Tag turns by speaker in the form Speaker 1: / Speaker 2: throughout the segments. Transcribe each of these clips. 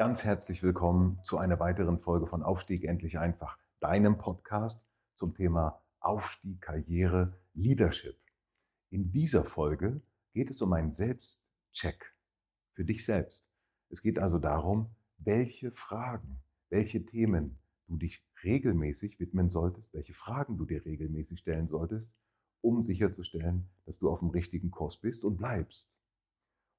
Speaker 1: Ganz herzlich willkommen zu einer weiteren Folge von Aufstieg endlich einfach, deinem Podcast zum Thema Aufstieg, Karriere, Leadership. In dieser Folge geht es um einen Selbstcheck für dich selbst. Es geht also darum, welche Fragen, welche Themen du dich regelmäßig widmen solltest, welche Fragen du dir regelmäßig stellen solltest, um sicherzustellen, dass du auf dem richtigen Kurs bist und bleibst.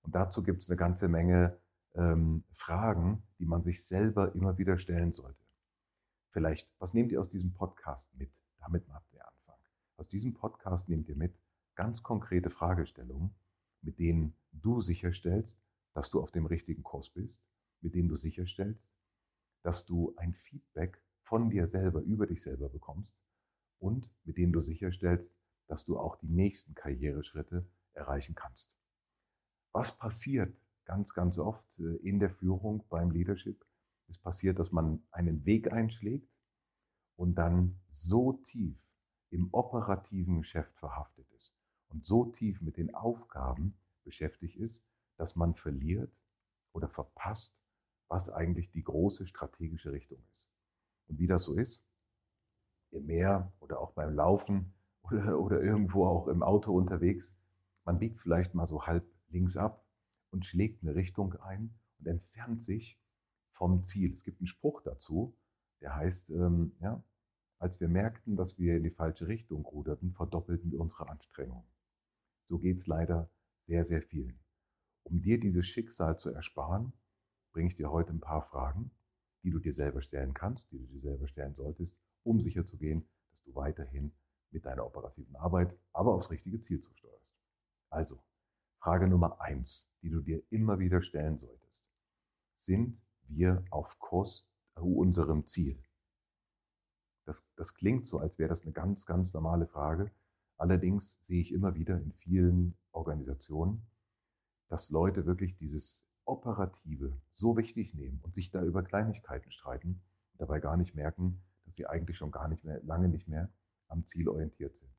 Speaker 1: Und dazu gibt es eine ganze Menge ähm, Fragen, die man sich selber immer wieder stellen sollte. Vielleicht, was nehmt ihr aus diesem Podcast mit? Damit macht der Anfang. Aus diesem Podcast nehmt ihr mit ganz konkrete Fragestellungen, mit denen du sicherstellst, dass du auf dem richtigen Kurs bist, mit denen du sicherstellst, dass du ein Feedback von dir selber über dich selber bekommst und mit denen du sicherstellst, dass du auch die nächsten Karriereschritte erreichen kannst. Was passiert, ganz, ganz oft äh, in der Führung beim Leadership. Es passiert, dass man einen Weg einschlägt und dann so tief im operativen Geschäft verhaftet ist und so tief mit den Aufgaben beschäftigt ist, dass man verliert oder verpasst, was eigentlich die große strategische Richtung ist. Und wie das so ist, im Meer oder auch beim Laufen oder, oder irgendwo auch im Auto unterwegs, man biegt vielleicht mal so halb links ab und schlägt eine Richtung ein und entfernt sich vom Ziel. Es gibt einen Spruch dazu, der heißt, ähm, ja, als wir merkten, dass wir in die falsche Richtung ruderten, verdoppelten wir unsere Anstrengung. So geht es leider sehr, sehr vielen. Um dir dieses Schicksal zu ersparen, bringe ich dir heute ein paar Fragen, die du dir selber stellen kannst, die du dir selber stellen solltest, um sicherzugehen, dass du weiterhin mit deiner operativen Arbeit, aber aufs richtige Ziel zusteuerst. Also, Frage Nummer eins, die du dir immer wieder stellen solltest. Sind wir auf Kurs zu unserem Ziel? Das, das klingt so, als wäre das eine ganz, ganz normale Frage. Allerdings sehe ich immer wieder in vielen Organisationen, dass Leute wirklich dieses Operative so wichtig nehmen und sich da über Kleinigkeiten streiten und dabei gar nicht merken, dass sie eigentlich schon gar nicht mehr, lange nicht mehr am Ziel orientiert sind.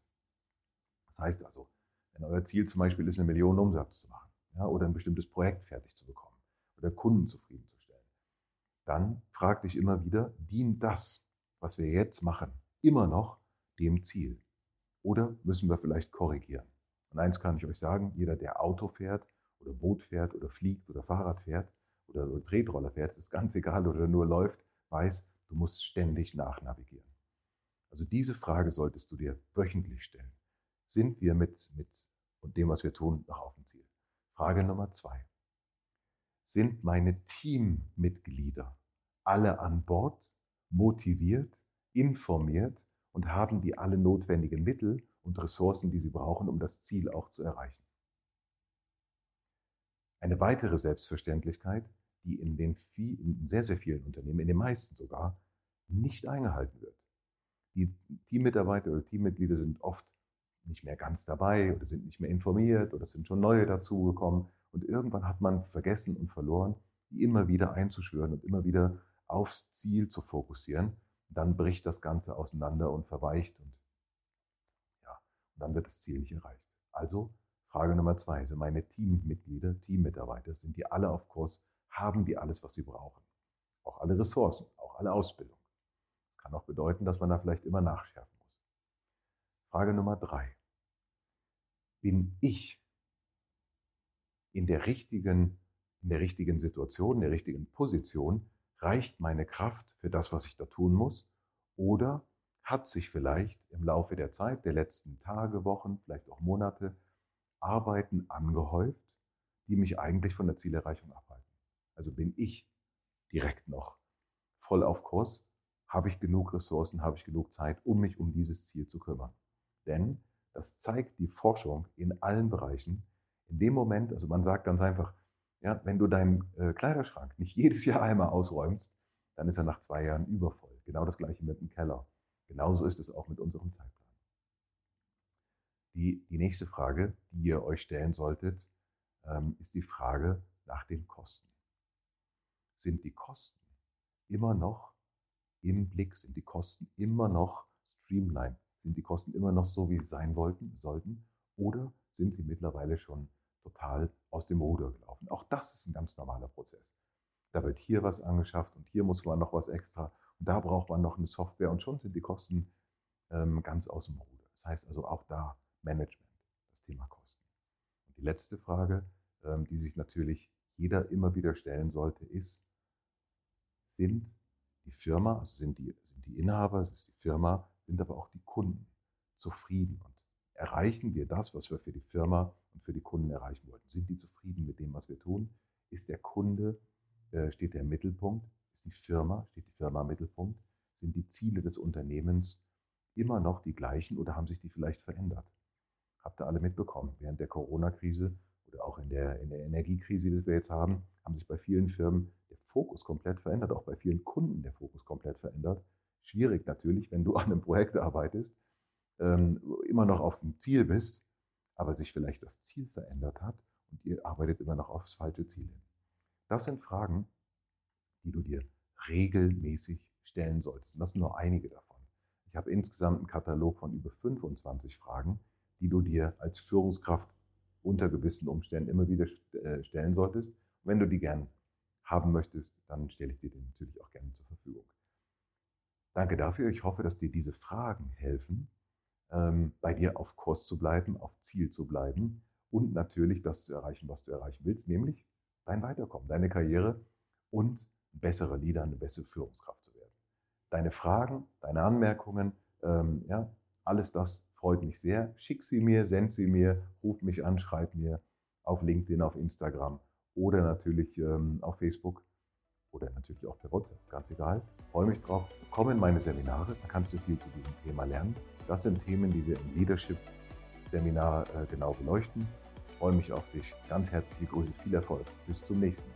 Speaker 1: Das heißt also, wenn euer Ziel zum Beispiel ist, eine Million Umsatz zu machen ja, oder ein bestimmtes Projekt fertig zu bekommen oder Kunden zufriedenzustellen, dann frag dich immer wieder, dient das, was wir jetzt machen, immer noch dem Ziel? Oder müssen wir vielleicht korrigieren? Und eins kann ich euch sagen, jeder, der Auto fährt oder Boot fährt oder fliegt oder Fahrrad fährt oder, Tretroller fährt, ist ganz egal oder nur läuft, weiß, du musst ständig nachnavigieren. Also diese Frage solltest du dir wöchentlich stellen sind wir mit, mit dem, was wir tun, noch auf dem Ziel. Frage Nummer zwei. Sind meine Teammitglieder alle an Bord, motiviert, informiert und haben die alle notwendigen Mittel und Ressourcen, die sie brauchen, um das Ziel auch zu erreichen? Eine weitere Selbstverständlichkeit, die in den viel, in sehr, sehr vielen Unternehmen, in den meisten sogar, nicht eingehalten wird. Die Teammitarbeiter oder Teammitglieder sind oft nicht mehr ganz dabei oder sind nicht mehr informiert oder sind schon neue dazugekommen. Und irgendwann hat man vergessen und verloren, die immer wieder einzuschwören und immer wieder aufs Ziel zu fokussieren. Dann bricht das Ganze auseinander und verweicht und ja, dann wird das Ziel nicht erreicht. Also Frage Nummer zwei, sind meine Teammitglieder, Teammitarbeiter, sind die alle auf Kurs, haben die alles, was sie brauchen? Auch alle Ressourcen, auch alle Ausbildung. Kann auch bedeuten, dass man da vielleicht immer nachschärfen Frage Nummer drei. Bin ich in der richtigen, in der richtigen Situation, in der richtigen Position? Reicht meine Kraft für das, was ich da tun muss? Oder hat sich vielleicht im Laufe der Zeit, der letzten Tage, Wochen, vielleicht auch Monate, Arbeiten angehäuft, die mich eigentlich von der Zielerreichung abhalten. Also bin ich direkt noch voll auf Kurs, habe ich genug Ressourcen, habe ich genug Zeit, um mich um dieses Ziel zu kümmern. Denn das zeigt die Forschung in allen Bereichen. In dem Moment, also man sagt ganz einfach, ja, wenn du deinen äh, Kleiderschrank nicht jedes Jahr einmal ausräumst, dann ist er nach zwei Jahren übervoll. Genau das gleiche mit dem Keller. Genauso ist es auch mit unserem Zeitplan. Die, die nächste Frage, die ihr euch stellen solltet, ähm, ist die Frage nach den Kosten. Sind die Kosten immer noch im Blick? Sind die Kosten immer noch streamlined? Sind die Kosten immer noch so, wie sie sein wollten, sollten? Oder sind sie mittlerweile schon total aus dem Ruder gelaufen? Auch das ist ein ganz normaler Prozess. Da wird hier was angeschafft und hier muss man noch was extra und da braucht man noch eine Software und schon sind die Kosten ähm, ganz aus dem Ruder. Das heißt also auch da Management, das Thema Kosten. Und die letzte Frage, ähm, die sich natürlich jeder immer wieder stellen sollte, ist, sind die Firma, also sind die, sind die Inhaber, es ist die Firma, sind aber auch die Kunden zufrieden und erreichen wir das, was wir für die Firma und für die Kunden erreichen wollten? Sind die zufrieden mit dem, was wir tun? Ist der Kunde, äh, steht der im Mittelpunkt? Ist die Firma, steht die Firma im Mittelpunkt? Sind die Ziele des Unternehmens immer noch die gleichen oder haben sich die vielleicht verändert? Habt ihr alle mitbekommen, während der Corona-Krise oder auch in der, in der Energiekrise, die wir jetzt haben, haben sich bei vielen Firmen der Fokus komplett verändert, auch bei vielen Kunden der Fokus komplett verändert. Schwierig natürlich, wenn du an einem Projekt arbeitest, ähm, immer noch auf dem Ziel bist, aber sich vielleicht das Ziel verändert hat und ihr arbeitet immer noch aufs falsche Ziel hin. Das sind Fragen, die du dir regelmäßig stellen solltest. Und das sind nur einige davon. Ich habe insgesamt einen Katalog von über 25 Fragen, die du dir als Führungskraft unter gewissen Umständen immer wieder äh, stellen solltest. Und wenn du die gern haben möchtest, dann stelle ich dir die natürlich auch gerne zur Verfügung. Danke dafür. Ich hoffe, dass dir diese Fragen helfen, ähm, bei dir auf Kurs zu bleiben, auf Ziel zu bleiben und natürlich das zu erreichen, was du erreichen willst, nämlich dein Weiterkommen, deine Karriere und ein besserer Leader, eine bessere Führungskraft zu werden. Deine Fragen, deine Anmerkungen, ähm, ja, alles das freut mich sehr. Schick sie mir, send sie mir, ruf mich an, schreib mir auf LinkedIn, auf Instagram oder natürlich ähm, auf Facebook oder natürlich auch per WhatsApp, ganz egal. Freue mich drauf. Komm in meine Seminare, da kannst du viel zu diesem Thema lernen. Das sind Themen, die wir im Leadership-Seminar äh, genau beleuchten. Freue mich auf dich. Ganz herzliche Grüße, viel Erfolg. Bis zum nächsten Mal.